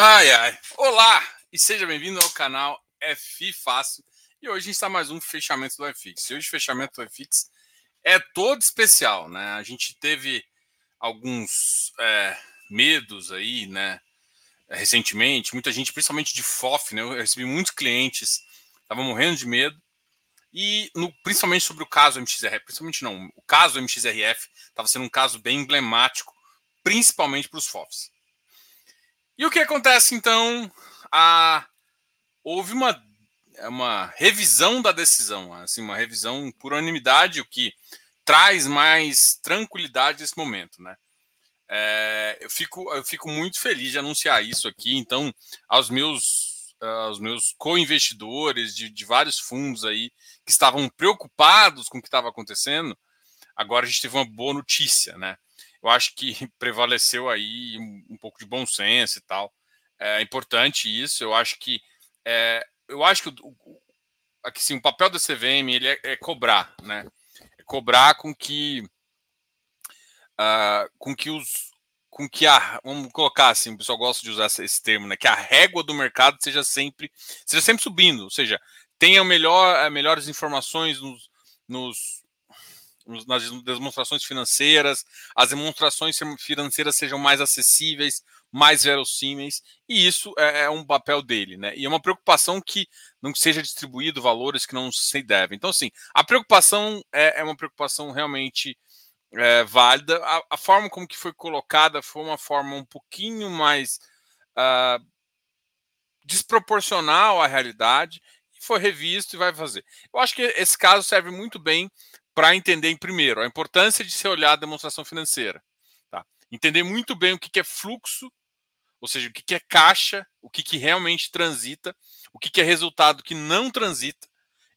Ai, ai. Olá e seja bem-vindo ao canal FI Fácil. E hoje está mais um fechamento do FX. E hoje o fechamento do FX é todo especial, né? A gente teve alguns é, medos aí, né? Recentemente, muita gente, principalmente de FOF, né? Eu recebi muitos clientes, estavam morrendo de medo. E no, principalmente sobre o caso MXRF, principalmente não, o caso MXRF estava sendo um caso bem emblemático, principalmente para os FOFs. E o que acontece então? A... Houve uma, uma revisão da decisão, assim, uma revisão por unanimidade, o que traz mais tranquilidade nesse momento, né? É, eu, fico, eu fico muito feliz de anunciar isso aqui. Então, aos meus, aos meus co-investidores de, de vários fundos aí que estavam preocupados com o que estava acontecendo, agora a gente teve uma boa notícia, né? Eu acho que prevaleceu aí um, pouco de bom senso e tal. É importante isso. Eu acho que é, eu acho que o, aqui, sim, o papel da CVM ele é, é, cobrar, né? É cobrar com que uh, com que os com que a vamos colocar assim, o pessoal gosta de usar esse termo, né? Que a régua do mercado seja sempre seja sempre subindo, ou seja, tenha melhor melhores informações nos, nos nas demonstrações financeiras, as demonstrações financeiras sejam mais acessíveis, mais verossímeis, e isso é, é, um papel dele, né? E é uma preocupação que não seja distribuído valores que não se devem. Então, assim, a preocupação é, é uma preocupação realmente é, válida. A, a, forma como que foi colocada foi uma forma um pouquinho mais uh, desproporcional à realidade, foi revisto e vai fazer. Eu acho que esse caso serve muito bem para entender, primeiro, a importância de se olhar a demonstração financeira. Tá? Entender muito bem o que, que é fluxo, ou seja, o que, que é caixa, o que, que realmente transita, o que, que é resultado que não transita.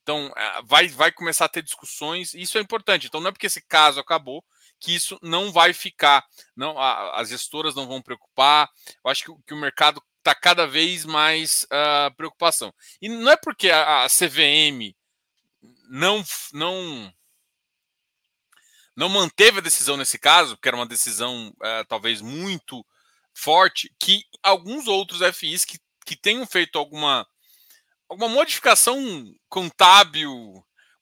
Então, é, vai, vai começar a ter discussões, e isso é importante. Então, não é porque esse caso acabou que isso não vai ficar. não As gestoras não vão preocupar. Eu acho que, que o mercado está cada vez mais uh, preocupação. E não é porque a, a CVM não, não não manteve a decisão nesse caso, que era uma decisão é, talvez muito forte, que alguns outros FIs que, que tenham feito alguma, alguma modificação contábil,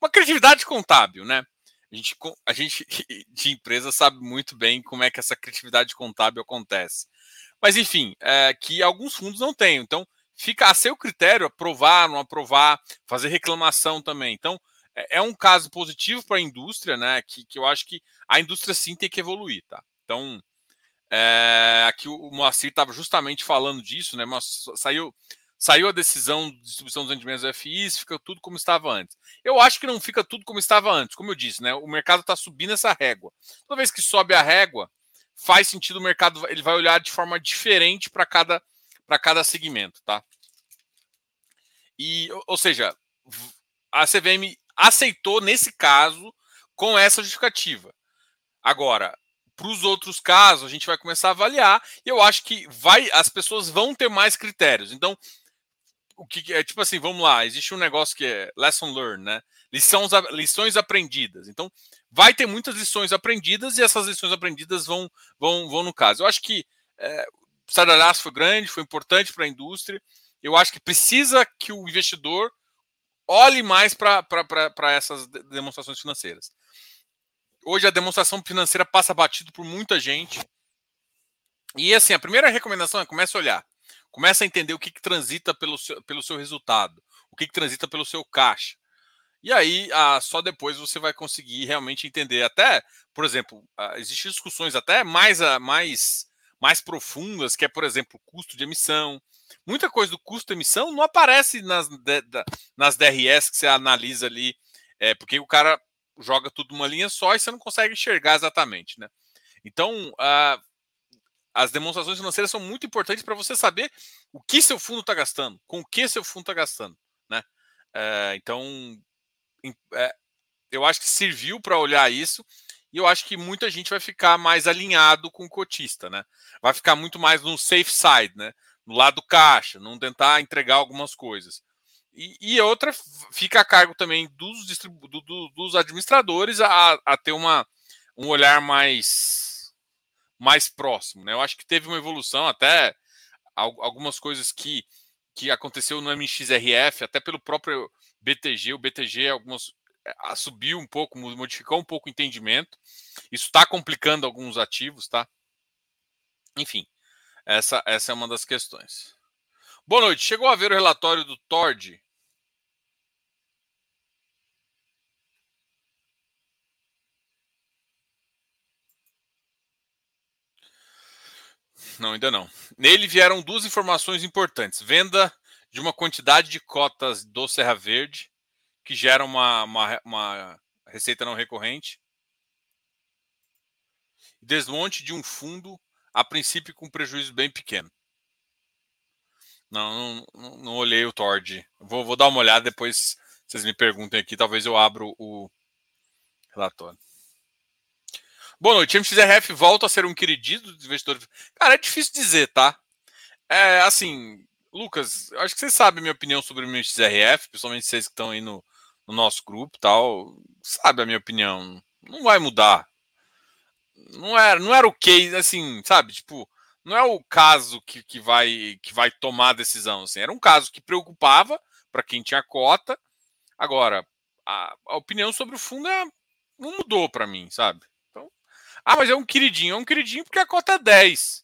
uma criatividade contábil, né? A gente, a gente de empresa sabe muito bem como é que essa criatividade contábil acontece. Mas, enfim, é, que alguns fundos não têm. Então, fica a seu critério aprovar, não aprovar, fazer reclamação também. Então, é, é um caso positivo para a indústria, né? Que, que eu acho que a indústria sim tem que evoluir, tá? Então, é, aqui o Moacir estava justamente falando disso, né? Mas saiu, saiu a decisão de distribuição dos rendimentos do FIs, fica tudo como estava antes. Eu acho que não fica tudo como estava antes, como eu disse, né? O mercado está subindo essa régua. Toda vez que sobe a régua, faz sentido o mercado, ele vai olhar de forma diferente para cada para cada segmento, tá? E, ou seja, a CVM aceitou nesse caso com essa justificativa. Agora, para os outros casos, a gente vai começar a avaliar e eu acho que vai, as pessoas vão ter mais critérios. Então, o que é tipo assim, vamos lá, existe um negócio que é lesson learned, né? Lições, lições aprendidas. Então, vai ter muitas lições aprendidas e essas lições aprendidas vão, vão, vão no caso. Eu acho que é, o foi grande, foi importante para a indústria. Eu acho que precisa que o investidor olhe mais para essas demonstrações financeiras. Hoje a demonstração financeira passa batido por muita gente. E assim, a primeira recomendação é comece a olhar. Comece a entender o que, que transita pelo seu, pelo seu resultado, o que, que transita pelo seu caixa. E aí, só depois você vai conseguir realmente entender. Até, por exemplo, existem discussões até mais, ah, mais, mais profundas, que é, por exemplo, custo de emissão, muita coisa do custo de emissão não aparece nas, nas DRS que você analisa ali, é, porque o cara joga tudo numa linha só e você não consegue enxergar exatamente, né? Então, a, as demonstrações financeiras são muito importantes para você saber o que seu fundo está gastando, com o que seu fundo está gastando, né? É, então, é, eu acho que serviu para olhar isso e eu acho que muita gente vai ficar mais alinhado com o cotista, né? Vai ficar muito mais no safe side, né? Lado do caixa, não tentar entregar algumas coisas. E, e outra fica a cargo também dos, distribu do, do, dos administradores a, a, ter uma, um olhar mais, mais próximo. Né? Eu acho que teve uma evolução até algumas coisas que, que aconteceu no MXRF, até pelo próprio BTG. O BTG algumas, é, subiu um pouco, modificou um pouco o entendimento. Isso está complicando alguns ativos, tá? Enfim, essa, essa é uma das questões. Boa noite. Chegou a ver o relatório do Tord? Não, ainda não. Nele vieram duas informações importantes: venda de uma quantidade de cotas do Serra Verde, que gera uma, uma, uma receita não recorrente, desmonte de um fundo, a princípio com prejuízo bem pequeno. Não, não, não olhei o Tord. Vou, vou dar uma olhada depois. Vocês me perguntem aqui, talvez eu abra o relatório. Boa noite. MXRF volta a ser um querido dos investidores. Cara, é difícil dizer, tá? É assim, Lucas, acho que vocês sabem minha opinião sobre o MXRF, principalmente vocês que estão aí no, no nosso grupo tal. Sabe a minha opinião. Não vai mudar. Não era, não era o case, assim, sabe? Tipo, não é o caso que, que, vai, que vai tomar a decisão. Assim. Era um caso que preocupava para quem tinha cota. Agora, a, a opinião sobre o fundo é, não mudou para mim, sabe? Ah, mas é um queridinho. É um queridinho porque a cota é 10.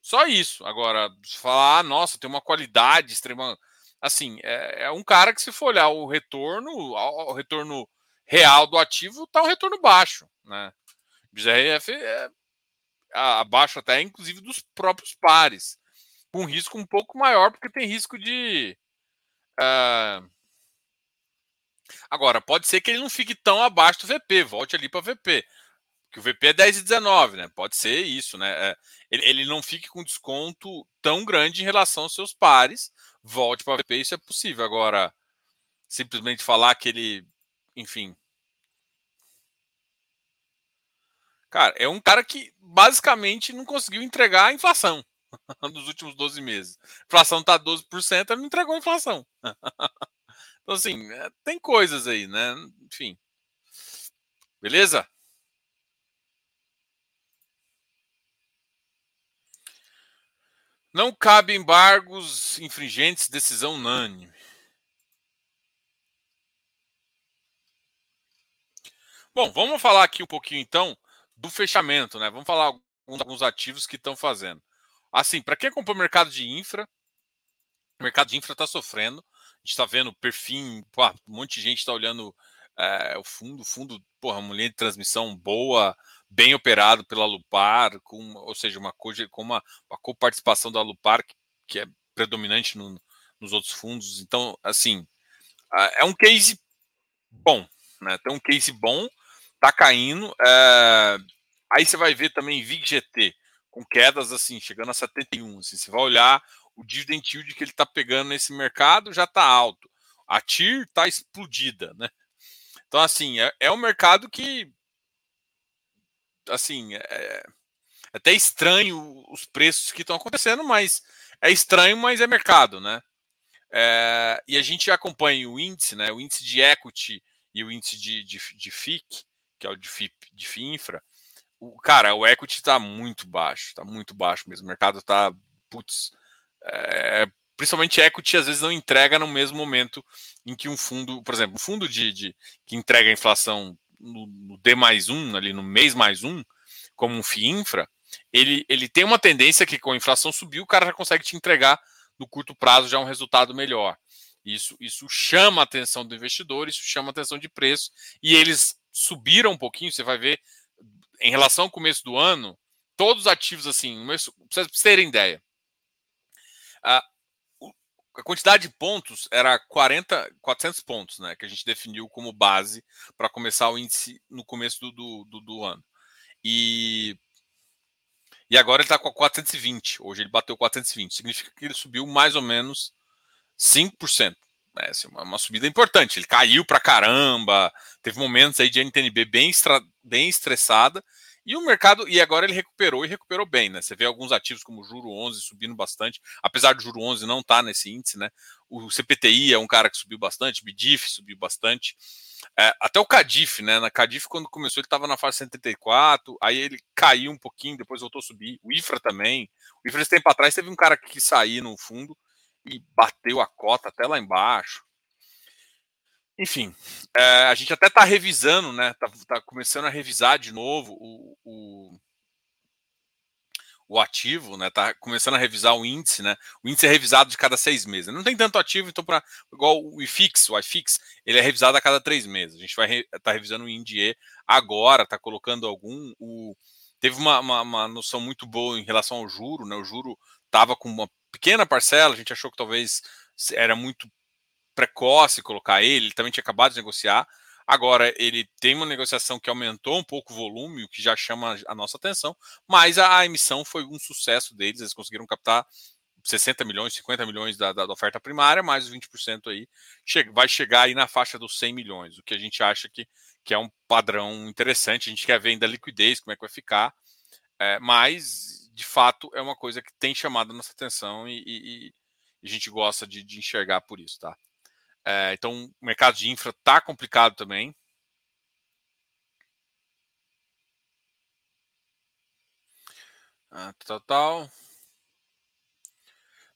Só isso. Agora, falar, ah, nossa, tem uma qualidade extrema. Assim, é, é, um cara que, se for olhar o retorno, o retorno real do ativo, tá um retorno baixo. Né? O BRF é abaixo até, inclusive, dos próprios pares. Com risco um pouco maior, porque tem risco de. Uh... Agora, pode ser que ele não fique tão abaixo do VP, volte ali para VP que o VP é 10 e 19, né? Pode ser isso, né? É, ele, ele, não fique com desconto tão grande em relação aos seus pares. Volte para VP, isso é possível. Agora, simplesmente falar que ele, enfim. Cara, é um cara que basicamente não conseguiu entregar a inflação nos últimos 12 meses. A inflação está 12%, ele não entregou a inflação. então, assim, é, tem coisas aí, né? Enfim. Beleza? Não cabe embargos infringentes, decisão unânime. Bom, vamos falar aqui um pouquinho então do fechamento, né? Vamos falar alguns, ativos que estão fazendo. Assim, para quem acompanha o mercado de infra, o mercado de infra está sofrendo. A gente está vendo perfil, pô, um monte de gente está olhando é, o fundo, o fundo, porra, uma linha de transmissão boa, bem operado pela Lupar, com, ou seja, uma, com uma, uma coparticipação da Lupar que, que é predominante no, nos outros fundos. Então, assim, é um case bom, né? Tem um case bom, tá caindo. É... Aí você vai ver também VIG-GT com quedas assim, chegando a 71. Assim, você vai olhar o dividend yield que ele está pegando nesse mercado já está alto. A TIR está explodida, né? Então, assim, é, é um mercado que assim, é, é até estranho os preços que estão acontecendo, mas é estranho, mas é mercado, né? É, e a gente acompanha o índice, né? O índice de equity e o índice de, de, de FIC, que é o de, FIP, de. O, cara, o equity está muito baixo, está muito baixo mesmo. O mercado está, putz, é, principalmente equity às vezes não entrega no mesmo momento em que um fundo, por exemplo, um fundo de, de que entrega a inflação no, no D mais um, ali no mês mais um, como um FIINFRA, ele, ele tem uma tendência que com a inflação subir, o cara já consegue te entregar no curto prazo já um resultado melhor. Isso, isso chama a atenção do investidor, isso chama a atenção de preço, e eles subiram um pouquinho, você vai ver, em relação ao começo do ano, todos os ativos assim, para vocês terem ideia. Uh, a quantidade de pontos era 40, 400 pontos, né? Que a gente definiu como base para começar o índice no começo do, do, do ano. E, e agora ele está com 420. Hoje ele bateu 420. Significa que ele subiu mais ou menos 5%. É assim, uma, uma subida importante. Ele caiu para caramba. Teve momentos aí de NTNB bem, bem estressada. E o mercado, e agora ele recuperou e recuperou bem, né? Você vê alguns ativos como o Juro 11 subindo bastante, apesar do Juro 11 não estar tá nesse índice, né? O CPTI é um cara que subiu bastante, BDIF subiu bastante. É, até o Cadif, né? Na Cadif, quando começou, ele estava na fase 134, aí ele caiu um pouquinho, depois voltou a subir. O IFRA também. O IFRA, esse tempo atrás, teve um cara que sair no fundo e bateu a cota até lá embaixo. Enfim, é, a gente até está revisando, né? Está tá começando a revisar de novo o, o, o, ativo, né? Tá começando a revisar o índice, né? O índice é revisado de cada seis meses. Não tem tanto ativo, então para igual o IFIX, o IFIX, ele é revisado a cada três meses. A gente vai estar re, tá revisando o INDIE agora, está colocando algum. O, teve uma, uma, uma, noção muito boa em relação ao juro, né? O juro estava com uma pequena parcela, a gente achou que talvez era muito precoce colocar ele, ele também tinha acabado de negociar. Agora, ele tem uma negociação que aumentou um pouco o volume, o que já chama a nossa atenção, mas a, a emissão foi um sucesso deles, eles conseguiram captar 60 milhões, 50 milhões da, da, da oferta primária, mais os 20% aí, vai chegar aí na faixa dos 100 milhões, o que a gente acha que, que é um padrão interessante, a gente quer ver ainda a liquidez, como é que vai ficar, é, mas, de fato, é uma coisa que tem chamado a nossa atenção e, e, e a gente gosta de, de enxergar por isso, tá? É, então, o mercado de infra está complicado também. Ah, tal, tal.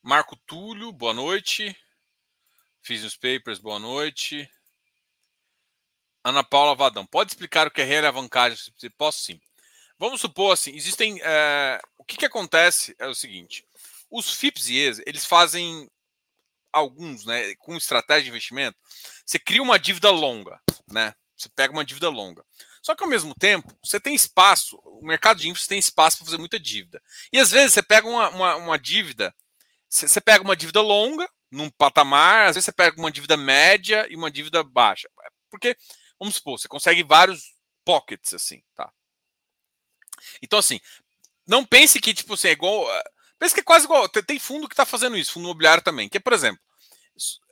Marco Túlio, boa noite. Fiz os papers, boa noite. Ana Paula Vadão, pode explicar o que é realavancagem? Posso sim. Vamos supor assim, existem. É, o que, que acontece é o seguinte: os FIPS e ES, eles fazem alguns, né, com estratégia de investimento, você cria uma dívida longa, né? Você pega uma dívida longa. Só que ao mesmo tempo, você tem espaço, o mercado de índices tem espaço para fazer muita dívida. E às vezes você pega uma, uma, uma dívida, você, pega uma dívida longa, num patamar, às vezes você pega uma dívida média e uma dívida baixa. Porque, vamos supor, você consegue vários pockets assim, tá? Então, assim, não pense que, tipo assim, é igual. Pensa que é quase igual. Tem fundo que está fazendo isso, fundo imobiliário também. Que, por exemplo,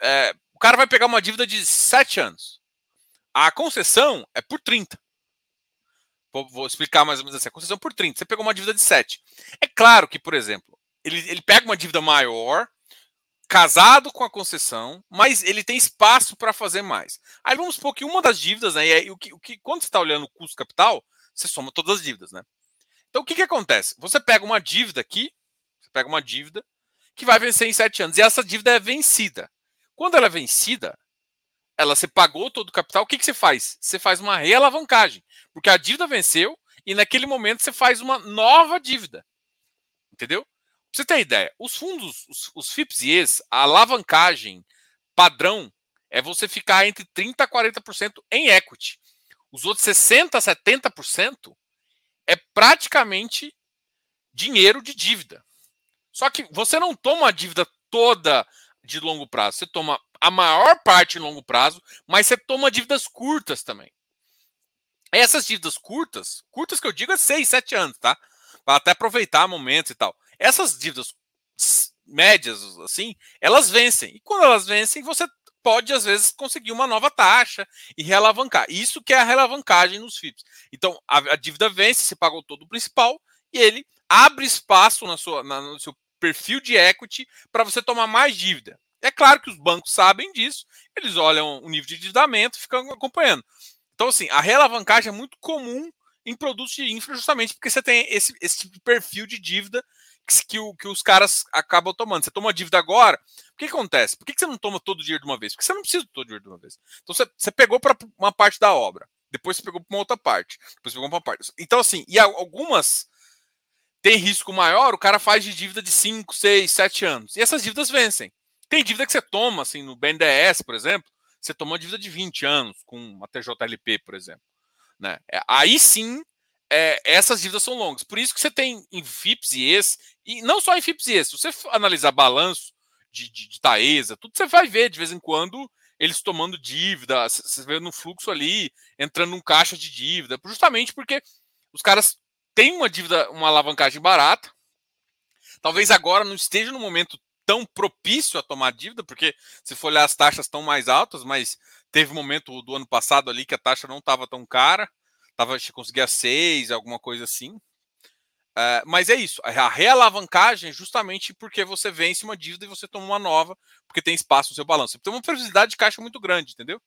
é, o cara vai pegar uma dívida de 7 anos. A concessão é por 30. Vou, vou, explicar mais ou menos assim. A concessão é por 30. Você pegou uma dívida de 7. É claro que, por exemplo, ele, ele pega uma dívida maior, casado com a concessão, mas ele tem espaço para fazer mais. Aí vamos supor que uma das dívidas, né? E o que, o que, quando você está olhando o custo capital, você soma todas as dívidas, né? Então o que, que acontece? Você pega uma dívida aqui, você pega uma dívida que vai vencer em sete anos. E essa dívida é vencida. Quando ela é vencida, ela você pagou todo o capital, o que, que você faz? Você faz uma realavancagem. Porque a dívida venceu e naquele momento você faz uma nova dívida. Entendeu? Pra você ter ideia, os fundos, os, os FIPS e ES, a alavancagem padrão é você ficar entre 30% a 40% em equity. Os outros 60% a 70% é praticamente dinheiro de dívida. Só que você não toma a dívida toda de longo prazo, você toma a maior parte em longo prazo, mas você toma dívidas curtas também. Essas dívidas curtas, curtas que eu digo é 6, 7 anos, tá? Para até aproveitar momentos e tal. Essas dívidas médias, assim, elas vencem. E quando elas vencem, você pode, às vezes, conseguir uma nova taxa e realavancar. Isso que é a realavancagem nos FIPS. Então, a, a dívida vence, você pagou todo o principal, e ele abre espaço na sua, na, no seu perfil de equity para você tomar mais dívida. É claro que os bancos sabem disso, eles olham o nível de endividamento e ficam acompanhando. Então, assim, a realavancagem é muito comum em produtos de infra, justamente porque você tem esse, esse tipo de perfil de dívida que, que, o, que os caras acabam tomando. Você toma dívida agora, o que, acontece? Por que você não toma todo o dinheiro de uma vez? Porque você não precisa de todo o dinheiro de uma vez. Então, você, você pegou para uma parte da obra, depois você pegou para uma outra parte, depois você pegou para uma parte. Então, assim, e algumas tem risco maior, o cara faz de dívida de 5, 6, 7 anos. E essas dívidas vencem. Tem dívida que você toma, assim, no BNDES, por exemplo, você toma uma dívida de 20 anos, com uma TJLP, por exemplo. Né? É, aí sim, é, essas dívidas são longas. Por isso que você tem em FIPS e ES, e não só em FIPS e ES, se você analisar balanço de, de, de Taesa, tudo você vai ver de vez em quando eles tomando dívida, você vê no fluxo ali, entrando num caixa de dívida, justamente porque os caras tem uma dívida, uma alavancagem barata. Talvez agora não esteja no momento tão propício a tomar dívida, porque se for olhar as taxas estão mais altas, mas teve um momento do ano passado ali que a taxa não estava tão cara, tava, conseguia seis, alguma coisa assim. É, mas é isso, a realavancagem é justamente porque você vence uma dívida e você toma uma nova, porque tem espaço no seu balanço. Você tem uma previsibilidade de caixa muito grande, entendeu?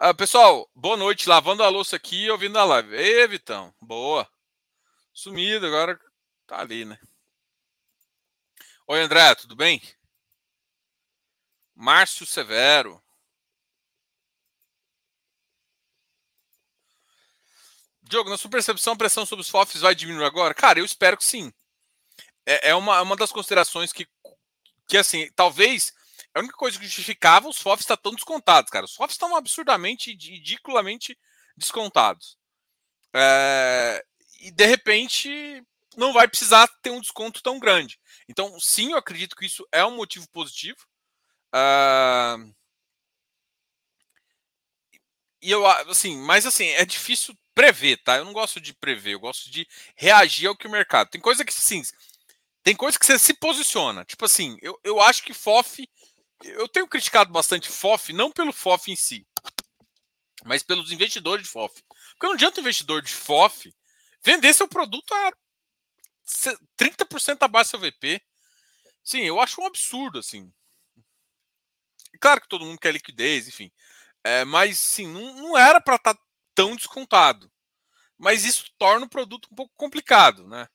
Uh, pessoal, boa noite. Lavando a louça aqui e ouvindo a live. Ei, Vitão. Boa. Sumido, agora tá ali, né? Oi, André, tudo bem? Márcio Severo. Diogo, na sua percepção, a pressão sobre os FOFs vai diminuir agora? Cara, eu espero que sim. É, é uma, uma das considerações que, que, assim, talvez a única coisa que justificava os FOFs estar tão descontados, cara. Os FOFs estão absurdamente, ridiculamente descontados. É, e de repente não vai precisar ter um desconto tão grande. Então, sim, eu acredito que isso é um motivo positivo. Uh, e eu assim, mas assim, é difícil prever, tá? Eu não gosto de prever, eu gosto de reagir ao que o mercado. Tem coisa que sim, tem coisa que você se posiciona. Tipo assim, eu, eu acho que FOF. Eu tenho criticado bastante FOF, não pelo FOF em si, mas pelos investidores de FOF. Porque não adianta o investidor de FOF vender seu produto a 30% abaixo do seu VP. Sim, eu acho um absurdo, assim. Claro que todo mundo quer liquidez, enfim. É, mas, sim, não, não era para estar tá tão descontado. Mas isso torna o produto um pouco complicado, né?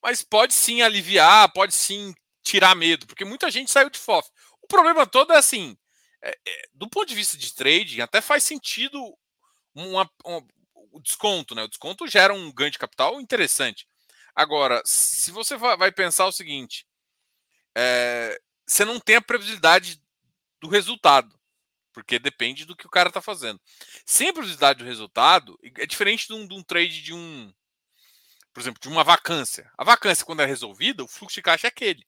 Mas pode sim aliviar, pode sim tirar medo, porque muita gente saiu de FOF. O problema todo é assim, é, é, do ponto de vista de trading, até faz sentido uma, o desconto, né? O desconto gera um ganho de capital interessante. Agora, se você vai pensar o seguinte, é, você não tem a previsibilidade do resultado porque depende do que o cara está fazendo. Sem a previsibilidade do resultado, é diferente de um, de um, trade de um, por exemplo, de uma vacância. A vacância, quando é resolvida, o fluxo de caixa é aquele.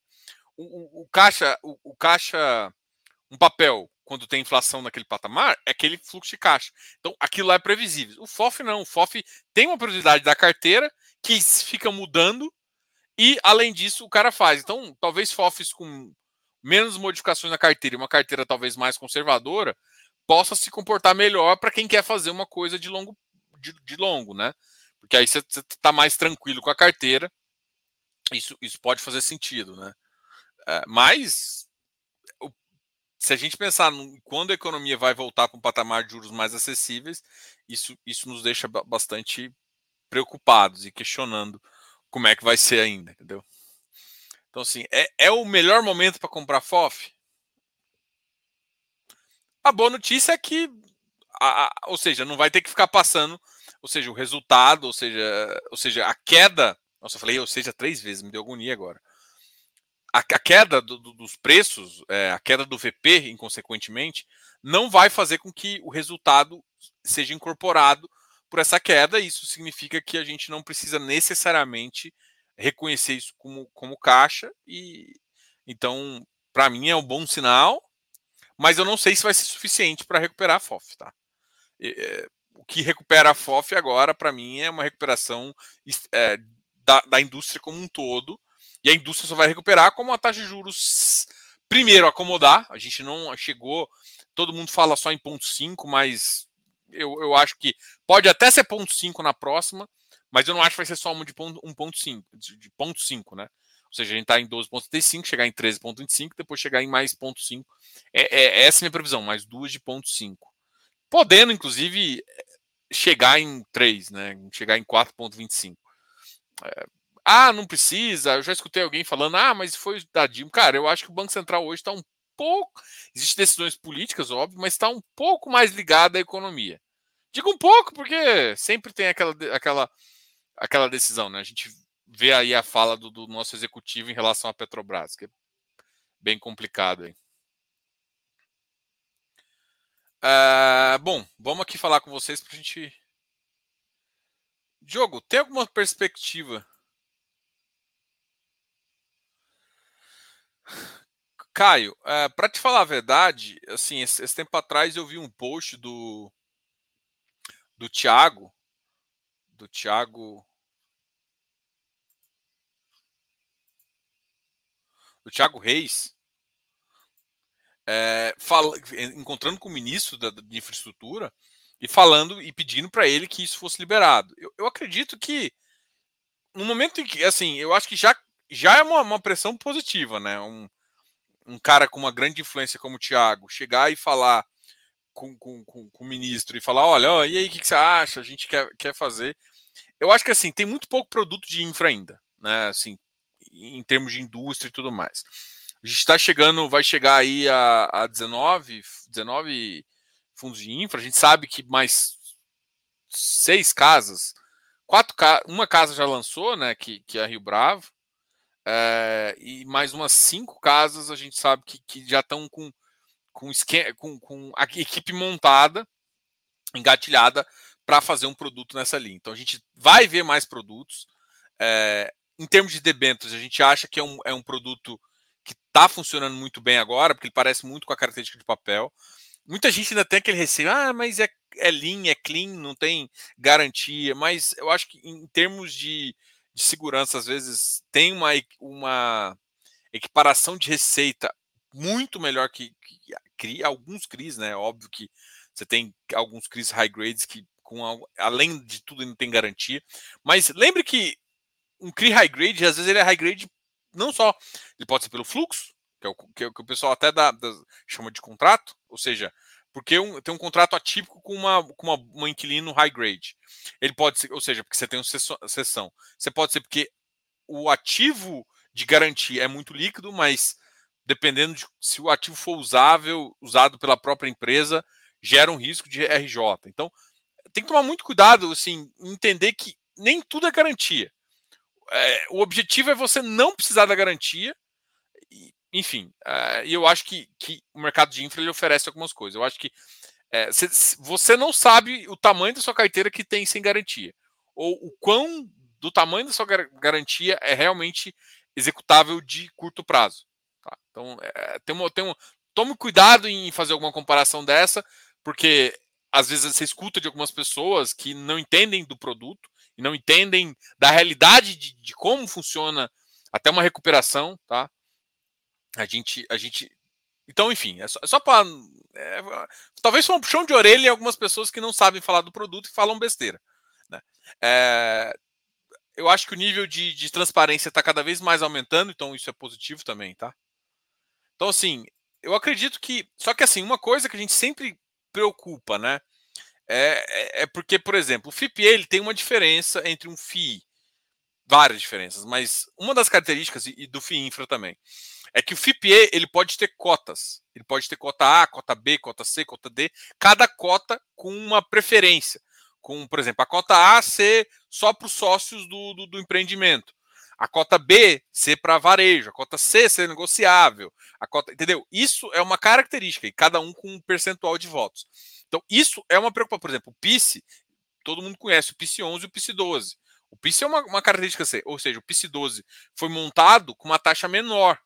O, o, caixa, o, o, caixa, um papel, quando tem inflação naquele patamar, é aquele fluxo de caixa. Então, aquilo lá é previsível. O FOF não. O FOF tem uma previsibilidade da carteira que fica mudando e, além disso, o cara faz. Então, talvez FOFs com menos modificações na carteira e uma carteira talvez mais conservadora, possa se comportar melhor para quem quer fazer uma coisa de longo, de, de longo, né? Porque aí você está mais tranquilo com a carteira. Isso, isso pode fazer sentido, né? É, mas se a gente pensar no, quando a economia vai voltar para um patamar de juros mais acessíveis, isso, isso nos deixa bastante preocupados e questionando como é que vai ser ainda, entendeu? Então, assim, é, é o melhor momento para comprar FOF? A boa notícia é que, a, a, ou seja, não vai ter que ficar passando, ou seja, o resultado, ou seja, ou seja, a queda. Nossa, eu falei, ou seja, três vezes, me deu agonia agora. A, queda do, do, dos preços, é, a queda do VP, inconsequentemente, não vai fazer com que o resultado seja incorporado por essa queda. Isso significa que a gente não precisa necessariamente reconhecer isso como, como caixa e então para mim é um bom sinal, mas eu não sei se vai ser suficiente para recuperar a FOF, tá? É, o que recupera a FOF agora para mim é uma recuperação é, da, da indústria como um todo e a indústria só vai recuperar como a taxa de juros primeiro acomodar. A gente não chegou, todo mundo fala só em ponto 5, mas eu, eu acho que pode até ser ponto 5 na próxima, mas eu não acho que vai ser só uma de 1.5, de, de ponto 5, né? Ou seja, a gente está em 12.35, chegar em 13.25, depois chegar em mais ponto 5. É, é, essa é a minha previsão, mais duas de ponto 5. Podendo, inclusive, chegar em 3, né? Chegar em 4.25. É, ah, não precisa. Eu já escutei alguém falando, ah, mas foi da Dilma. Cara, eu acho que o Banco Central hoje está um pouco. Existem decisões políticas, óbvio, mas está um pouco mais ligado à economia. Digo um pouco, porque sempre tem aquela, aquela aquela decisão, né? A gente vê aí a fala do, do nosso executivo em relação à Petrobras, que é bem complicado aí. Uh, bom, vamos aqui falar com vocês para a gente. Diogo, tem alguma perspectiva? Caio, é, para te falar a verdade, assim, esse, esse, tempo atrás eu vi um post do do Thiago, do Thiago do Thiago Reis, é, fala, encontrando com o ministro da, infraestrutura e falando e pedindo para ele que isso fosse liberado. Eu, eu, acredito que no momento em que, assim, eu acho que já, já é uma, uma pressão positiva, né? Um, um cara com uma grande influência como o Thiago chegar e falar com, com, com, com o ministro e falar: olha, ó, e aí, o que, que, você acha? A gente quer, quer fazer. Eu acho que assim, tem muito pouco produto de infra ainda, né? Assim, em termos de indústria e tudo mais. A gente está chegando, vai chegar aí a, a 19, 19 fundos de infra. A gente sabe que mais seis casas, quatro uma casa já lançou, né? Que, que é a Rio Bravo. É, e mais umas cinco casas a gente sabe que, que já estão com, com, com, com a equipe montada, engatilhada, para fazer um produto nessa linha. Então a gente vai ver mais produtos. É, em termos de debêntures, a gente acha que é um, é um produto que está funcionando muito bem agora, porque ele parece muito com a característica de papel. Muita gente ainda tem aquele receio, ah, mas é, é lean, é clean, não tem garantia. Mas eu acho que em termos de, de segurança, às vezes tem uma, uma equiparação de receita muito melhor que, que, que alguns CRIs, né? Óbvio que você tem alguns CRIs high grades que, com além de tudo, não tem garantia. Mas lembre que um CRI high grade, às vezes ele é high grade não só, ele pode ser pelo fluxo, que é o que, é que o pessoal até dá, dá, chama de contrato, ou seja, porque um, tem um contrato atípico com uma, com uma, uma inquilino high grade. Ele pode ser, ou seja, porque você tem uma sessão. Você pode ser porque o ativo de garantia é muito líquido, mas dependendo de se o ativo for usável, usado pela própria empresa, gera um risco de RJ. Então, tem que tomar muito cuidado, assim, entender que nem tudo é garantia é, o objetivo é você não precisar da garantia. Enfim, é, e eu acho que, que o mercado de infra ele oferece algumas coisas. Eu acho que é, cê, você não sabe o tamanho da sua carteira que tem sem garantia. Ou o quão do tamanho da sua garantia é realmente executável de curto prazo. Tá? Então, é, tem uma, tem um, tome cuidado em fazer alguma comparação dessa, porque às vezes você escuta de algumas pessoas que não entendem do produto e não entendem da realidade de, de como funciona até uma recuperação, tá? A gente, a gente, então, enfim, é só, é só para é, talvez foi um puxão de orelha em algumas pessoas que não sabem falar do produto e falam besteira. Né? É, eu acho que o nível de, de transparência está cada vez mais aumentando, então isso é positivo também, tá? Então, assim, eu acredito que. Só que, assim, uma coisa que a gente sempre preocupa, né? É, é, é, porque, por exemplo, o FIPE ele tem uma diferença entre um FII, várias diferenças, mas uma das características, e do FII Infra também, é que o FIPE ele pode ter cotas. Ele pode ter cota A, cota B, cota C, cota D, cada cota com uma preferência. Com, por exemplo, a cota A ser só para os sócios do, do, do empreendimento a cota B ser para varejo, a cota C ser negociável, a cota, entendeu? Isso é uma característica e cada um com um percentual de votos. Então, isso é uma preocupação. Por exemplo, o PIS, todo mundo conhece o PIS 11 e o PIS 12. O PIS é uma, uma característica, ou seja, o PIS 12 foi montado com uma taxa menor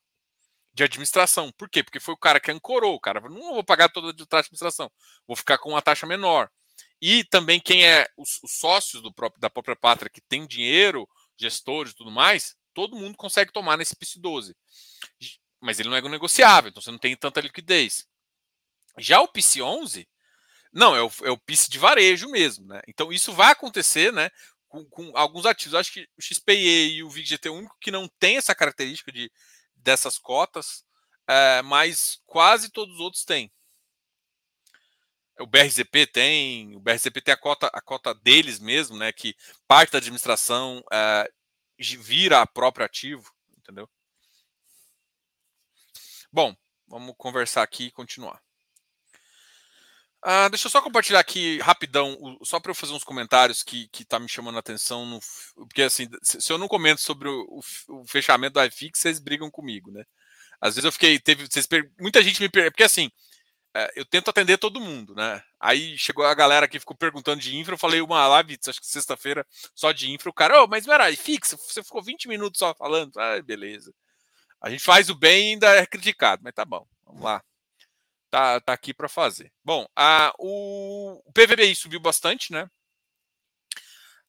de administração. Por quê? Porque foi o cara que ancorou. O cara não vou pagar toda a taxa de administração, vou ficar com uma taxa menor. E também quem é os, os sócios do próprio, da própria pátria que tem dinheiro, gestores e tudo mais, todo mundo consegue tomar nesse PIS 12. Mas ele não é negociável, então você não tem tanta liquidez. Já o PIS 11, não, é o, é o PIS de varejo mesmo, né? Então isso vai acontecer, né? Com, com alguns ativos. Acho que o XPE e o VIGGT é o único que não tem essa característica de, dessas cotas, é, mas quase todos os outros têm. O BRZP tem, o BRZP tem a cota, a cota deles mesmo, né? Que parte da administração é, vira a próprio ativo, entendeu? Bom, vamos conversar aqui e continuar. Ah, deixa eu só compartilhar aqui rapidão, só para eu fazer uns comentários que, que tá me chamando a atenção. No, porque assim, se eu não comento sobre o, o, fechamento do iFix, vocês brigam comigo, né? Às vezes eu fiquei, teve, vocês, muita gente me porque assim, é, eu tento atender todo mundo, né? Aí chegou a galera que ficou perguntando de infra, eu falei uma live, acho que sexta-feira, só de infra, o cara, oh, mas era iFix, você ficou 20 minutos só falando. Ah, beleza. A gente faz o bem e ainda é criticado, mas tá bom, vamos lá tá, tá aqui para fazer. Bom, a, o, o PVBI subiu bastante, né?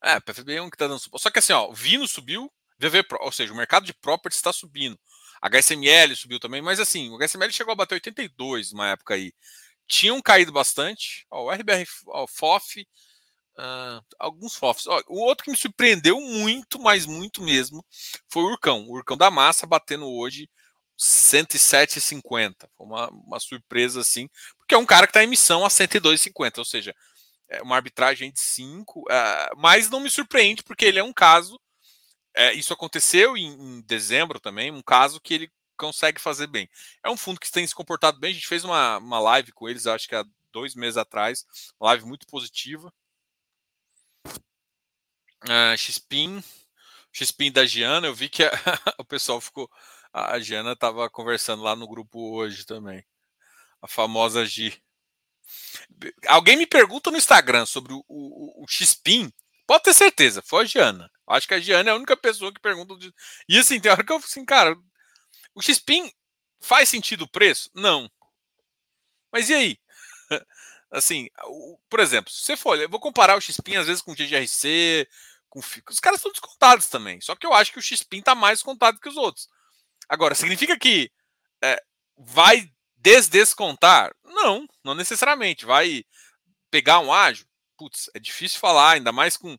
É, o PVBI é um que está dando. Só que assim, ó, o Vino subiu, VV, ou seja, o mercado de property está subindo. HSML subiu também, mas assim, o HSML chegou a bater 82 numa época aí. Tinham caído bastante. Ó, o RBR, ó, FOF, uh, alguns FOFs. Ó, o outro que me surpreendeu muito, mas muito mesmo, foi o Urcão. O Urcão da Massa batendo hoje 107,50. Foi uma, uma surpresa assim, porque é um cara que está em emissão a 102,50, ou seja, é uma arbitragem de 5, uh, ah, mas não me surpreende porque ele é um caso é, isso aconteceu em, em, dezembro também, um caso que ele consegue fazer bem. É um fundo que tem se comportado bem. A gente fez uma, uma live com eles, acho que há dois meses atrás, uma live muito positiva. Uh, Xpin, Xpin da Giana, eu vi que a, o pessoal ficou. A Giana estava conversando lá no grupo hoje também. A famosa G. Alguém me pergunta no Instagram sobre o, o, o Xpin. Pode ter certeza, foi a Giana. Acho que a Giana é a única pessoa que pergunta. De... E assim, tem hora que eu falo assim, cara, o Xpin faz sentido o preço? Não. Mas e aí? assim, por exemplo, se você for, eu vou comparar o Xpin às vezes com o GGRC, com o FICO. Os caras estão descontados também. Só que eu acho que o Xpin está mais descontado que os outros. Agora, significa que é, vai desdescontar? Não, não necessariamente. Vai pegar um ágio? Putz, é difícil falar, ainda mais com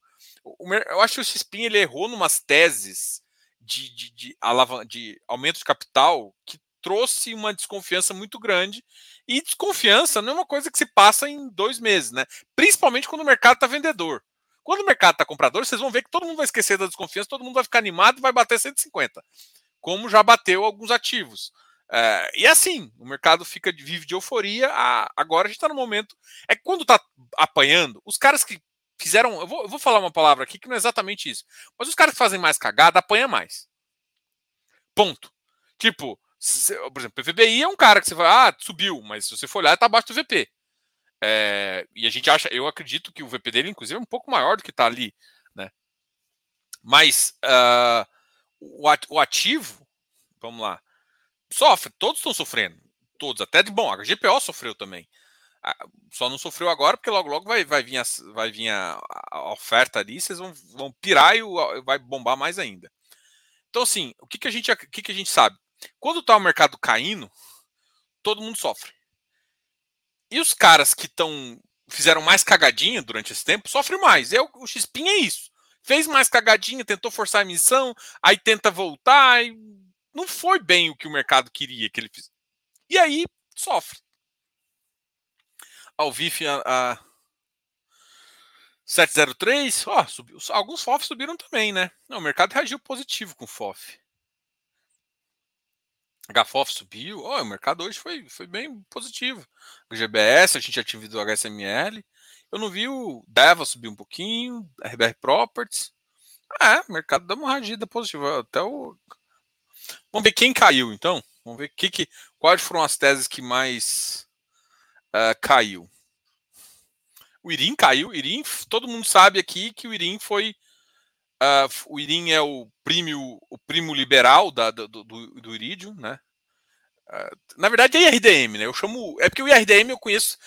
eu acho que o Xpin ele errou numas teses de, de, de, de aumento de capital que trouxe uma desconfiança muito grande. E desconfiança não é uma coisa que se passa em dois meses, né? Principalmente quando o mercado está vendedor. Quando o mercado está comprador, vocês vão ver que todo mundo vai esquecer da desconfiança, todo mundo vai ficar animado e vai bater 150, como já bateu alguns ativos. É, e assim, o mercado fica vive de euforia. A, agora a gente está no momento. É que quando está apanhando, os caras que fizeram. Eu vou, eu vou falar uma palavra aqui que não é exatamente isso. Mas os caras que fazem mais cagada apanham mais. Ponto. Tipo, se, por exemplo, PVBI é um cara que você vai, ah, subiu, mas se você for olhar, está abaixo do VP. É, e a gente acha, eu acredito que o VP dele, inclusive, é um pouco maior do que está ali, né? Mas uh, o ativo, vamos lá, sofre, todos estão sofrendo, todos, até de bom, a GPO sofreu também só não sofreu agora porque logo logo vai, vai vir, a, vai vir a, oferta ali, vocês vão, vão pirar e o, vai bombar mais ainda. Então, assim, o que, que, a, gente, o que, que a gente sabe? Quando está o mercado caindo, todo mundo sofre. E os caras que estão fizeram mais cagadinha durante esse tempo sofrem mais. É, o Xpin é isso. Fez mais cagadinha, tentou forçar a emissão, aí tenta voltar, e não foi bem o que o mercado queria que ele fizesse. E aí sofre ao VIF a, a 703, ó, subiu. Alguns FOF subiram também, né? Não, o mercado reagiu positivo com FOF. HFOF subiu, o mercado hoje foi, foi bem positivo. O GBS, a gente já o HSML. Eu não vi o DEVA subir um pouquinho, RBR Properties. É, o mercado deu uma reagida positiva. Até o. Vamos ver quem caiu, então. Vamos ver que, que, quais foram as teses que mais uh, caiu. O Irim caiu. Irim, todo mundo sabe aqui que o Irim foi. Uh, o Irim é o primo, o primo liberal da, do, do, do Iridium, né? Uh, na verdade é IRDM, né? Eu chamo. É porque o IRDM eu conheço.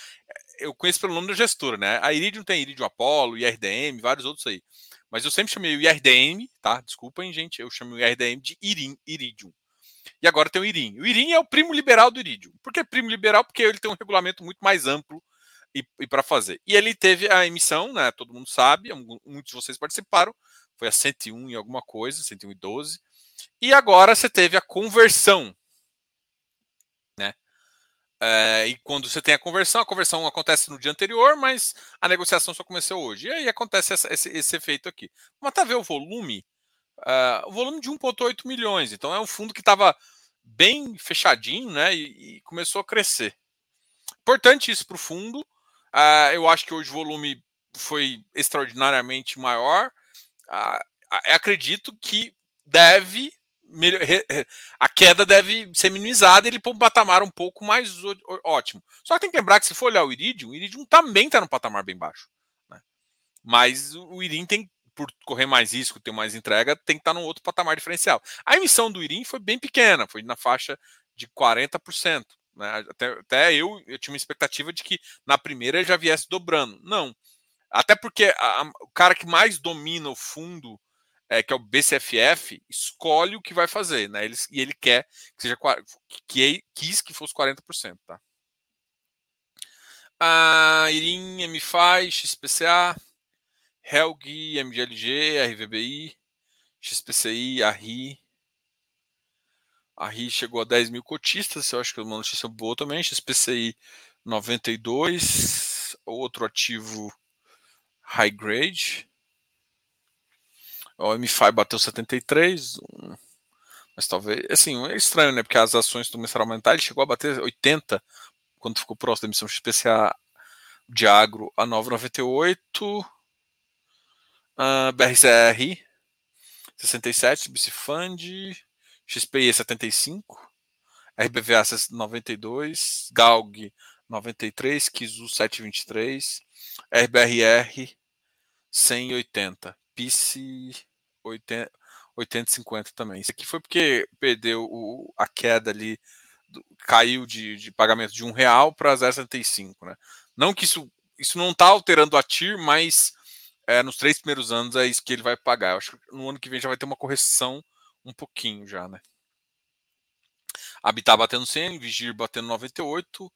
Eu conheço pelo nome do gestor, né? A Iridium tem Iridium Apollo, IRDM, vários outros aí. Mas eu sempre chamei o IRDM, tá? Desculpem, gente. Eu chamo o IRDM de Irim, Iridium. E agora tem o IRIM. O IRIM é o primo liberal do Iridium. Por que primo liberal? Porque ele tem um regulamento muito mais amplo e, e para fazer. E ele teve a emissão, né? Todo mundo sabe, muitos de vocês participaram. Foi a 101 e alguma coisa, 101 e 12. E agora você teve a conversão. É, e quando você tem a conversão, a conversão acontece no dia anterior, mas a negociação só começou hoje. E aí acontece essa, esse, esse efeito aqui. Vamos até ver o volume Uh, o volume de 1,8 milhões. Então é um fundo que estava bem fechadinho né, e, e, começou a crescer. Importante isso para o fundo. Uh, eu acho que hoje o volume foi extraordinariamente maior. Uh, acredito que deve. A queda deve ser minimizada e ele para um patamar um pouco mais ótimo. Só que tem que lembrar que se for olhar o Iridium, o Iridium também está num patamar bem baixo. Né? Mas o Iridium tem por correr mais risco, ter mais entrega, tem que estar num outro patamar diferencial. A emissão do IRIM foi bem pequena, foi na faixa de 40%. Né? Até, até eu, eu tinha uma expectativa de que na primeira ele já viesse dobrando. Não. Até porque a, a, o cara que mais domina o fundo é, que é o BCFF, escolhe o que vai fazer, né? Ele, e ele quer que seja que quis que fosse 40%, tá? A Irim, MFI, XPCA, Helg, MGLG, RVBI, XPCI, ARRI. A RI chegou a 10 mil cotistas, eu acho que é uma notícia boa também. XPCI 92, outro ativo high grade. O MFI bateu 73, mas talvez. Assim, é estranho, né? Porque as ações começaram a aumentar, ele chegou a bater 80 quando ficou próximo da emissão XPCA de agro a 9,98. Uh, BRCR 67, Bicifund, XPI 75, RBVA 92, GALG 93, Kizu 723, RBRR 180, PICE 80, 850 também. Isso aqui foi porque perdeu o, a queda ali, do, caiu de, de, pagamento de um real para 0,75, né? Não que isso, isso não está alterando a TIR, mas é, nos três primeiros anos é isso que ele vai pagar. Eu acho que no ano que vem já vai ter uma correção um pouquinho já, né? Habitat batendo 100, Vigir batendo 98.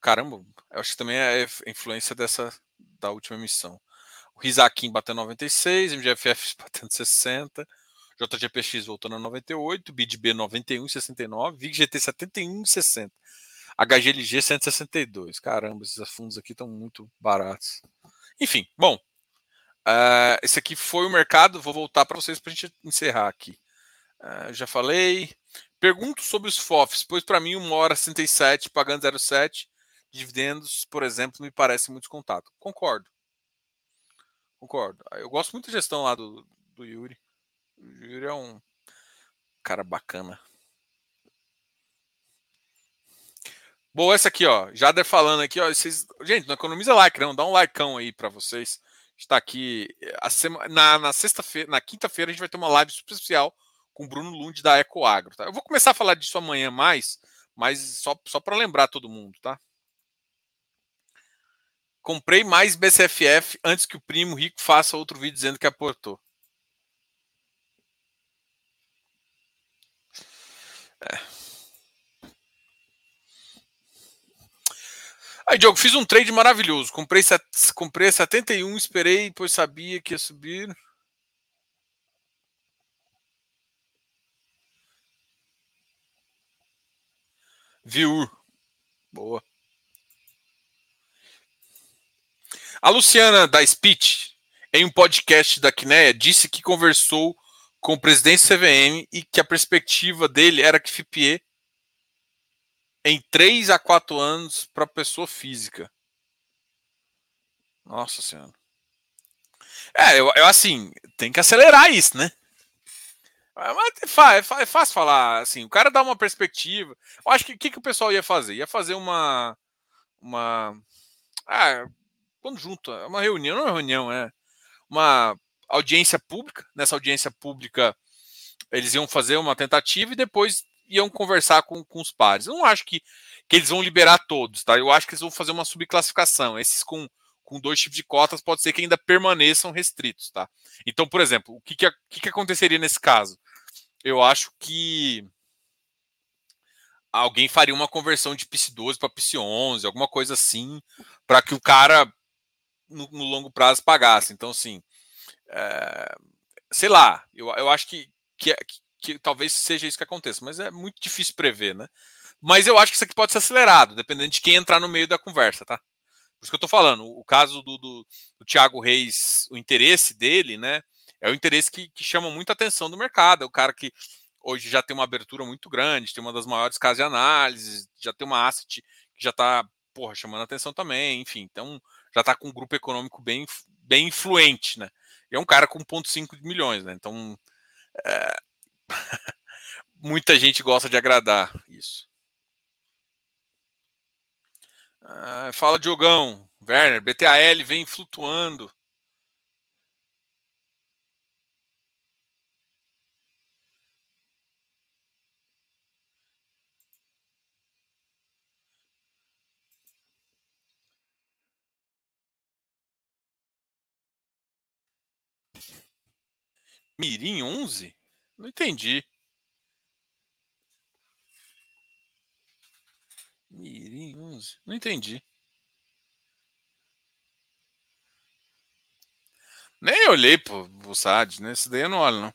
Caramba, eu acho que também é influência dessa da última emissão. O Rizakin batendo 96, MGFF batendo 60, JGPX voltando a 98, BidB 91,69, VIGGT 71,60, HGLG 162. Caramba, esses fundos aqui estão muito baratos. Enfim, bom, uh, esse aqui foi o mercado. Vou voltar para vocês para a gente encerrar aqui. Uh, já falei. Pergunto sobre os FOFs, pois para mim, uma hora 67 pagando 0,7 dividendos, por exemplo, me parece muito descontado. Concordo. Concordo. Eu gosto muito da gestão lá do, do Yuri. O Yuri é um cara bacana. Boa, essa aqui, ó. Jader falando aqui, ó. Vocês... Gente, não economiza like, não. Dá um likeão aí para vocês. Está aqui. A sema... Na, na sexta-feira, na quinta-feira, a gente vai ter uma live super especial com o Bruno Lund da Ecoagro. Tá? Eu vou começar a falar disso amanhã mais, mas só, só para lembrar todo mundo, tá? Comprei mais BCFF antes que o primo rico faça outro vídeo dizendo que aportou. É. Aí, Diogo, fiz um trade maravilhoso. Comprei, comprei 71, esperei, pois sabia que ia subir. Viu? Boa. A Luciana da Speech, em um podcast da Quineia, disse que conversou com o presidente CVM e que a perspectiva dele era que FIPE em 3 a 4 anos para pessoa física. Nossa Senhora. É, eu, eu, assim, tem que acelerar isso, né? Mas é, é fácil falar, assim, o cara dá uma perspectiva. Eu acho que o que, que o pessoal ia fazer? Ia fazer uma. uma ah, quando junto, é uma reunião, não é uma reunião, é uma audiência pública. Nessa audiência pública, eles iam fazer uma tentativa e depois iam conversar com, com os pares. Eu não acho que, que eles vão liberar todos, tá? Eu acho que eles vão fazer uma subclassificação. Esses com, com dois tipos de cotas pode ser que ainda permaneçam restritos, tá? Então, por exemplo, o que, que, que, que aconteceria nesse caso? Eu acho que alguém faria uma conversão de PIS12 para PIS11, alguma coisa assim, para que o cara no, no longo prazo pagasse. Então, assim, é, sei lá, eu, eu acho que, que, que, que, talvez seja isso que aconteça, mas é muito difícil prever, né? Mas eu acho que isso aqui pode ser acelerado, dependendo de quem entrar no meio da conversa, tá? Por isso que eu tô falando, o caso do, do, do Thiago Reis, o interesse dele, né? É o interesse que, que chama muita atenção do mercado. É o cara que hoje já tem uma abertura muito grande, tem uma das maiores casas de análise, já tem uma asset que já está chamando atenção também, enfim. Então, já está com um grupo econômico bem, bem influente, né? E é um cara com 1,5 milhões, né? Então, é... muita gente gosta de agradar isso. Ah, fala, Diogão. Werner, BTAL vem flutuando. Mirim 11? Não entendi. Mirim 11? Não entendi. Nem olhei pro, SAD, né? Esse daí eu não olho, não.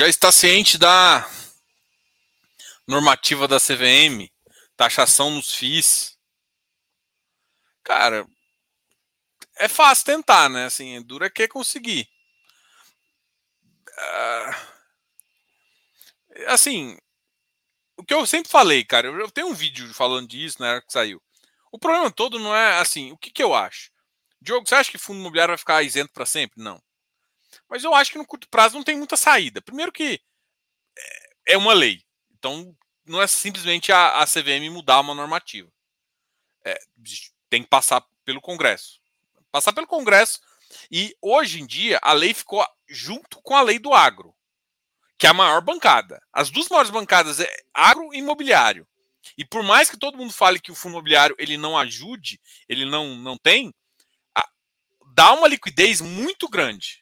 Já está ciente da normativa da CVM, taxação nos FIIs. Cara, é fácil tentar, né? Assim, dura que conseguir. Uh, assim, o que eu sempre falei, cara, eu tenho um vídeo falando disso na era que saiu. O problema todo não é assim, o que, que eu acho? Diogo, você acha que fundo imobiliário vai ficar isento para sempre? Não. Mas eu acho que no curto prazo não tem muita saída. Primeiro que é uma lei. Então, não é simplesmente a, a CVM mudar uma normativa. É, tem que passar pelo Congresso passar pelo Congresso. E hoje em dia a lei ficou junto com a lei do agro, que é a maior bancada. As duas maiores bancadas é agro e imobiliário. E por mais que todo mundo fale que o fundo imobiliário ele não ajude, ele não, não tem, dá uma liquidez muito grande.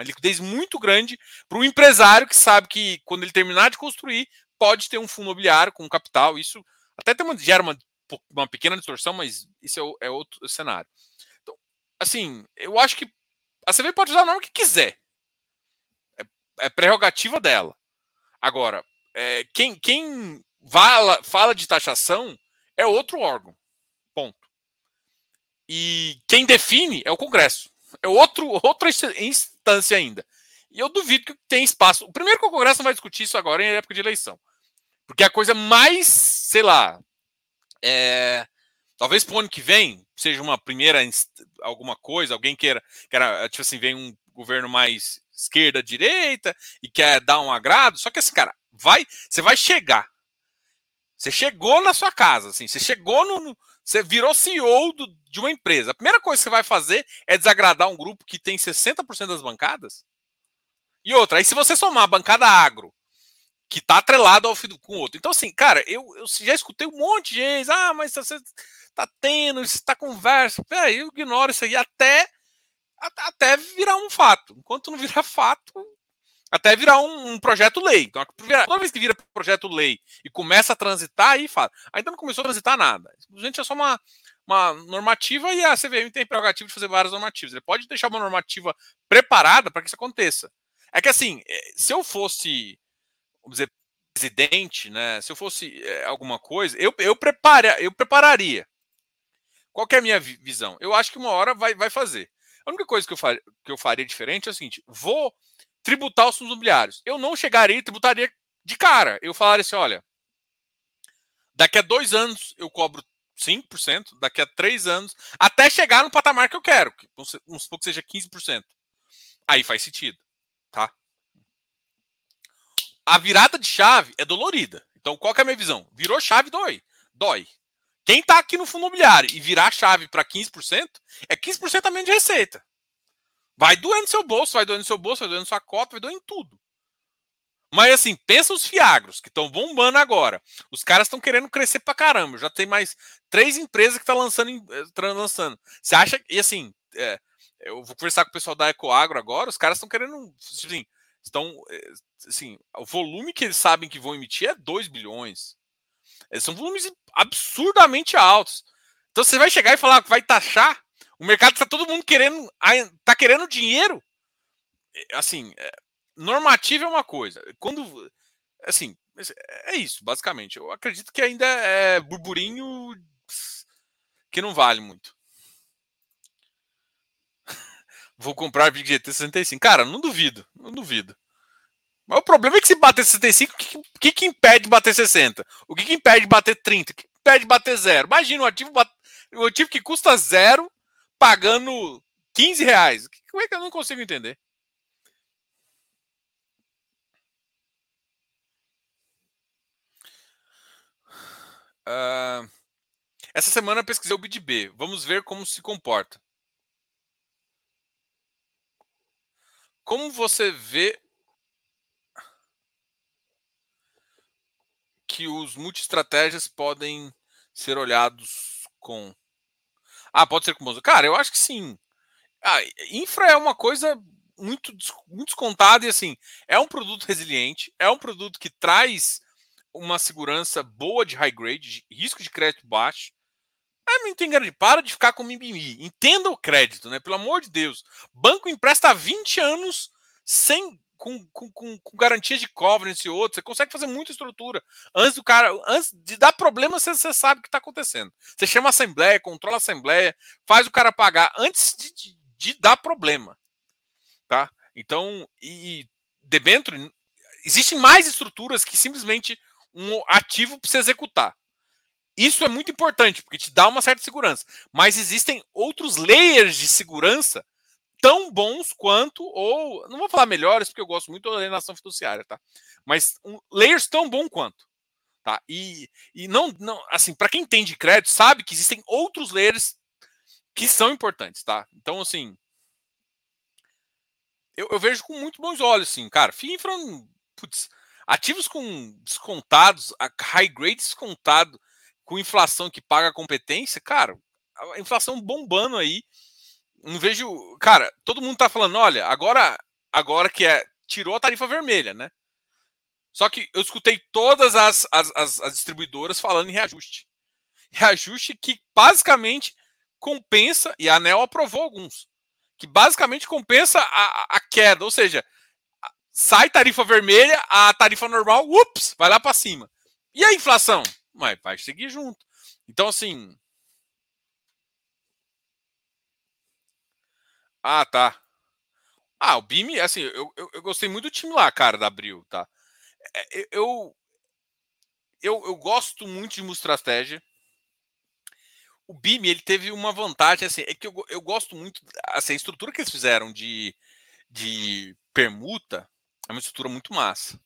Uma liquidez muito grande para o empresário que sabe que quando ele terminar de construir, pode ter um fundo imobiliário com capital. Isso até tem uma, gera uma, uma pequena distorção, mas isso é, é outro cenário assim, eu acho que a CVM pode usar o nome que quiser. É, é prerrogativa dela. Agora, é, quem, quem fala, fala de taxação é outro órgão. Ponto. E quem define é o Congresso. É outro, outra instância ainda. E eu duvido que tem espaço. O primeiro que o Congresso não vai discutir isso agora em época de eleição. Porque a coisa mais, sei lá, é, talvez para o ano que vem, seja uma primeira alguma coisa, alguém queira, queira tipo assim, vem um governo mais esquerda, direita e quer dar um agrado, só que assim, cara, vai, você vai chegar. Você chegou na sua casa, assim, você chegou no, você virou CEO do, de uma empresa. A primeira coisa que você vai fazer é desagradar um grupo que tem 60% das bancadas. E outra, aí se você somar a bancada agro, que está atrelado ao com o outro. Então, assim, cara, eu, eu já escutei um monte de gente, ah, mas você tá tendo, está conversa. Peraí, eu ignoro isso aí até, até virar um fato. Enquanto não virar fato, até virar um, um projeto lei. Então, toda vez que vira projeto lei e começa a transitar, aí fala. Ainda não começou a transitar nada. Simplesmente é só uma, uma normativa e a CVM tem prerrogativa de fazer várias normativas. Ele pode deixar uma normativa preparada para que isso aconteça. É que assim, eh, se eu fosse, vamos dizer, presidente, né? Se eu fosse é, alguma coisa, eu, eu, prepara, eu prepararia. Qual é a minha visão? Eu acho que uma hora vai, vai fazer. A única coisa que eu, faria, que eu faria diferente é o seguinte: vou tributar os fundos imobiliários. Eu não chegaria e tributaria de cara. Eu falaria assim: olha, daqui a dois anos eu cobro 5%, daqui a três anos, até chegar no patamar que eu quero, que vamos supor que seja 15%. Aí faz sentido, tá? A virada de chave é dolorida. Então, qual é a minha visão? Virou chave, dói. Dói. Quem está aqui no fundo imobiliário e virar a chave para 15%, é 15% a menos de receita. Vai doendo seu bolso, vai doendo seu bolso, vai doendo sua cota, vai doendo tudo. Mas assim, pensa os fiagros que estão bombando agora. Os caras estão querendo crescer pra caramba. Já tem mais três empresas que estão tá lançando, eh, lançando. Você acha. E assim, é, eu vou conversar com o pessoal da Ecoagro agora. Os caras estão querendo. Assim, estão. Eh, assim, o volume que eles sabem que vão emitir é 2 bilhões. São volumes absurdamente altos. Então você vai chegar e falar que vai taxar. O mercado está todo mundo querendo, tá querendo dinheiro. É, assim, é, normativa é uma coisa. Quando, assim, é isso, basicamente. Eu acredito que ainda é burburinho que não vale muito. Vou comprar Big GT 65. Cara, não duvido, não duvido. Mas o problema é que se bater 65, o que, que, que impede de bater 60? O que, que impede de bater 30? O que impede de bater zero? Imagina um ativo, um ativo que custa zero pagando 15 reais. Como é que eu não consigo entender? Uh, essa semana eu pesquisei o BidB. Vamos ver como se comporta. como você vê que os multi-estratégias podem ser olhados com. Ah, pode ser com bons. Cara, eu acho que sim. Ah, infra é uma coisa muito, muito descontada e assim, é um produto resiliente, é um produto que traz uma segurança boa de high grade, de risco de crédito baixo. É, não tem grande. Para de ficar com mimimi. Entenda o crédito, né? Pelo amor de Deus. Banco empresta há 20 anos sem com, com, com, com garantia de covenant e outros, você consegue fazer muita estrutura. Antes do cara, antes de dar problema, você, você sabe o que está acontecendo. Você chama a assembleia, controla a assembleia, faz o cara pagar antes de, de, de dar problema. Tá? Então, e debênture, existem mais estruturas que simplesmente um ativo para você executar. Isso é muito importante, porque te dá uma certa segurança. Mas existem outros layers de segurança tão bons quanto, ou não vou falar melhores, porque eu gosto muito da alienação fiduciária, tá? Mas um, layers tão bom quanto. Tá? E, e não, não assim, para quem entende crédito, sabe que existem outros layers que são importantes, tá? Então, assim, eu, eu vejo com muito bons olhos, assim, cara. FINFRA, putz, ativos com descontados, high grade descontado, com inflação que paga a competência, cara, a inflação bombando aí não vejo. Cara, todo mundo tá falando, olha, agora, agora que é. Tirou a tarifa vermelha, né? Só que eu escutei todas as, as, as, as distribuidoras falando em reajuste. Reajuste que basicamente compensa, e a ANEL aprovou alguns, que basicamente compensa a, a queda, ou seja, sai tarifa vermelha, a tarifa normal, ups, vai lá para cima. E a inflação? Vai, vai seguir junto. Então, assim, Ah, tá. Ah, o Bimi, assim, eu, eu, eu, gostei muito do time lá, cara, da Abril, tá? É, eu, eu, eu gosto muito de estratégia. O Bimi, ele teve uma vantagem, assim, é que eu, eu gosto muito, assim, a estrutura que eles fizeram de, de permuta é uma estrutura muito massa.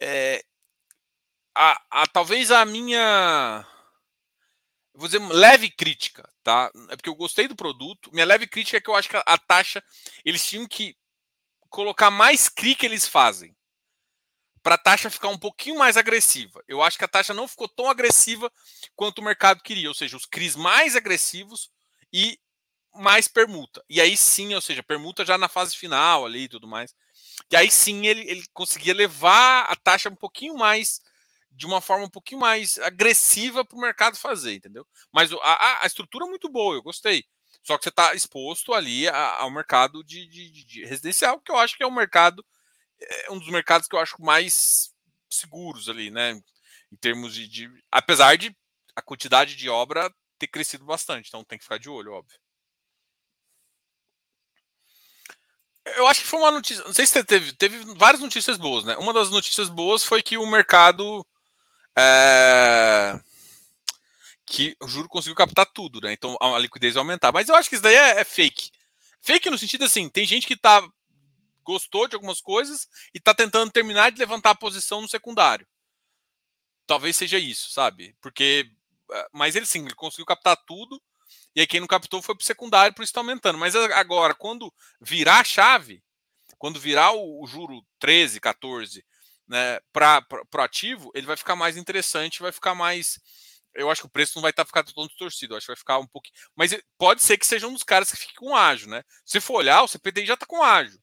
É, a, a, talvez a minha vou dizer, leve crítica, tá? É porque eu gostei do produto. Minha leve crítica é que eu acho que a, taxa, eles tinham que colocar mais CRI que eles fazem. Para a taxa ficar um pouquinho mais agressiva. Eu acho que a taxa não ficou tão agressiva quanto o mercado queria. Ou seja, os CRIs mais agressivos e mais permuta. E aí sim, ou seja, permuta já na fase final ali e tudo mais. E aí sim ele, ele conseguia levar a taxa um pouquinho mais de uma forma um pouquinho mais agressiva para o mercado fazer, entendeu? Mas a, a, estrutura é muito boa, eu gostei. Só que você está exposto ali ao mercado de, de, de, residencial, que eu acho que é um mercado, é um dos mercados que eu acho mais seguros ali, né? Em termos de, de. Apesar de a quantidade de obra ter crescido bastante, então tem que ficar de olho, óbvio. Eu acho que foi uma notícia. Não sei se teve, teve várias notícias boas, né? Uma das notícias boas foi que o mercado é... Que o juro conseguiu captar tudo, né? Então a liquidez vai aumentar. Mas eu acho que isso daí é, é fake. Fake no sentido assim, tem gente que tá gostou de algumas coisas e tá tentando terminar de levantar a posição no secundário. Talvez seja isso, sabe? Porque. É, mas ele sim, ele conseguiu captar tudo. E aí quem não captou foi pro secundário, por isso está aumentando. Mas agora, quando virar a chave, quando virar o, o juro 13, 14 né, para o ativo, ele vai ficar mais interessante, vai ficar mais. Eu acho que o preço não vai estar tá, ficar todo distorcido, acho que vai ficar um pouquinho. Mas pode ser que seja um dos caras que fique com ágio, né? Se for olhar, o CPTI já está com ágio.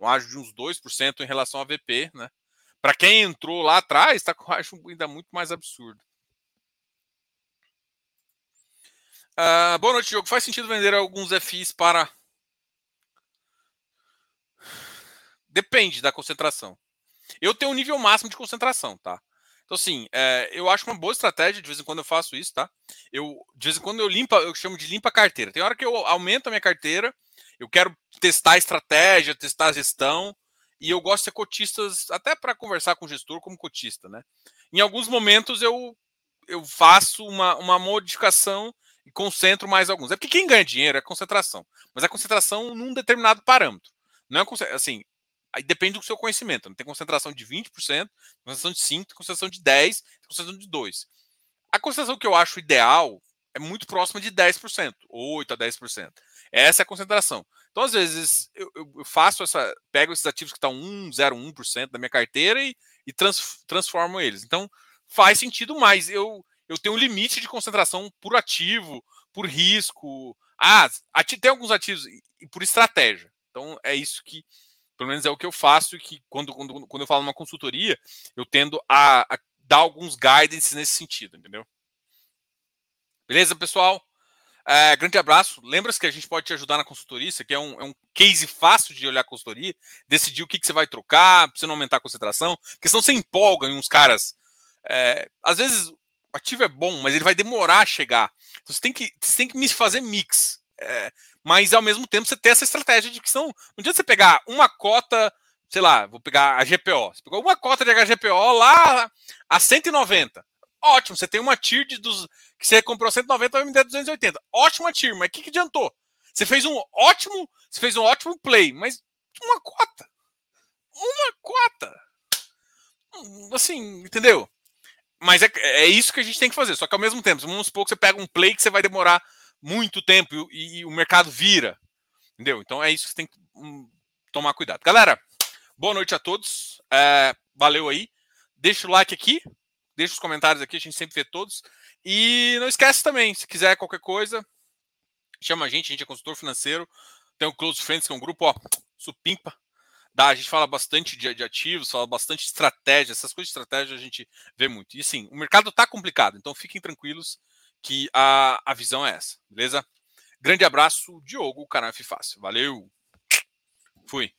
Um ágio de uns 2% em relação ao VP, né? Para quem entrou lá atrás, está com ágio ainda muito mais absurdo. Uh, boa noite, Diogo. Faz sentido vender alguns FIs para. Depende da concentração. Eu tenho um nível máximo de concentração, tá? Então, assim, é, eu acho uma boa estratégia, de vez em quando eu faço isso, tá? Eu, de vez em quando eu limpo, eu chamo de limpa carteira. Tem hora que eu aumento a minha carteira, eu quero testar a estratégia, testar a gestão, e eu gosto de ser cotistas, até para conversar com o gestor como cotista, né? Em alguns momentos eu, eu faço uma, uma modificação e concentro mais alguns. É porque quem ganha dinheiro é concentração, mas é concentração num determinado parâmetro. Não é assim, Aí depende do seu conhecimento. Não tem concentração de 20%, concentração de 5%, concentração de 10%, concentração de 2%. A concentração que eu acho ideal é muito próxima de 10%, 8% a 10%. Essa é a concentração. Então, às vezes, eu, eu faço essa. pego esses ativos que estão 1, 0,1% da minha carteira e, e trans, transformo eles. Então, faz sentido, mas eu, eu tenho um limite de concentração por ativo, por risco. Ah, tem alguns ativos e por estratégia. Então, é isso que, pelo menos, é o que eu faço que, quando, quando, quando eu falo numa consultoria, eu tendo a, a dar alguns guidance nesse sentido, entendeu? Beleza, pessoal? É, grande abraço. Lembra-se que a gente pode te ajudar na consultoria. Isso aqui é um, é um case fácil de olhar a consultoria, decidir o que, que você vai trocar, para você não aumentar a concentração. Porque senão você empolga em uns caras. É, às vezes o ativo é bom, mas ele vai demorar a chegar. Então, você tem que, você tem que fazer mix. Mas ao mesmo tempo você tem essa estratégia de que são. Não adianta você pegar uma cota, sei lá, vou pegar a GPO. Você pegou uma cota de HGPO lá a 190. Ótimo, você tem uma TIR de dos, que você comprou 190 vai me dar 280. Ótima TIR, mas o que, que adiantou? Você fez um ótimo, você fez um ótimo play, mas uma cota. Uma cota. Hum, assim, entendeu? Mas é, é isso que a gente tem que fazer. Só que ao mesmo tempo, vamos supor que você pega um play que você vai demorar muito tempo e, e o mercado vira. Entendeu? Então é isso que você tem que um, tomar cuidado. Galera, boa noite a todos. É, valeu aí. Deixa o like aqui deixa os comentários aqui, a gente sempre vê todos. E não esquece também, se quiser qualquer coisa, chama a gente, a gente é consultor financeiro. Tem o Close Friends, que é um grupo, ó, supimpa. Dá, a gente fala bastante de, de ativos, fala bastante de estratégia, essas coisas de estratégia a gente vê muito. E sim, o mercado está complicado, então fiquem tranquilos que a, a visão é essa, beleza? Grande abraço, Diogo, canal F Fácil. Valeu! Fui.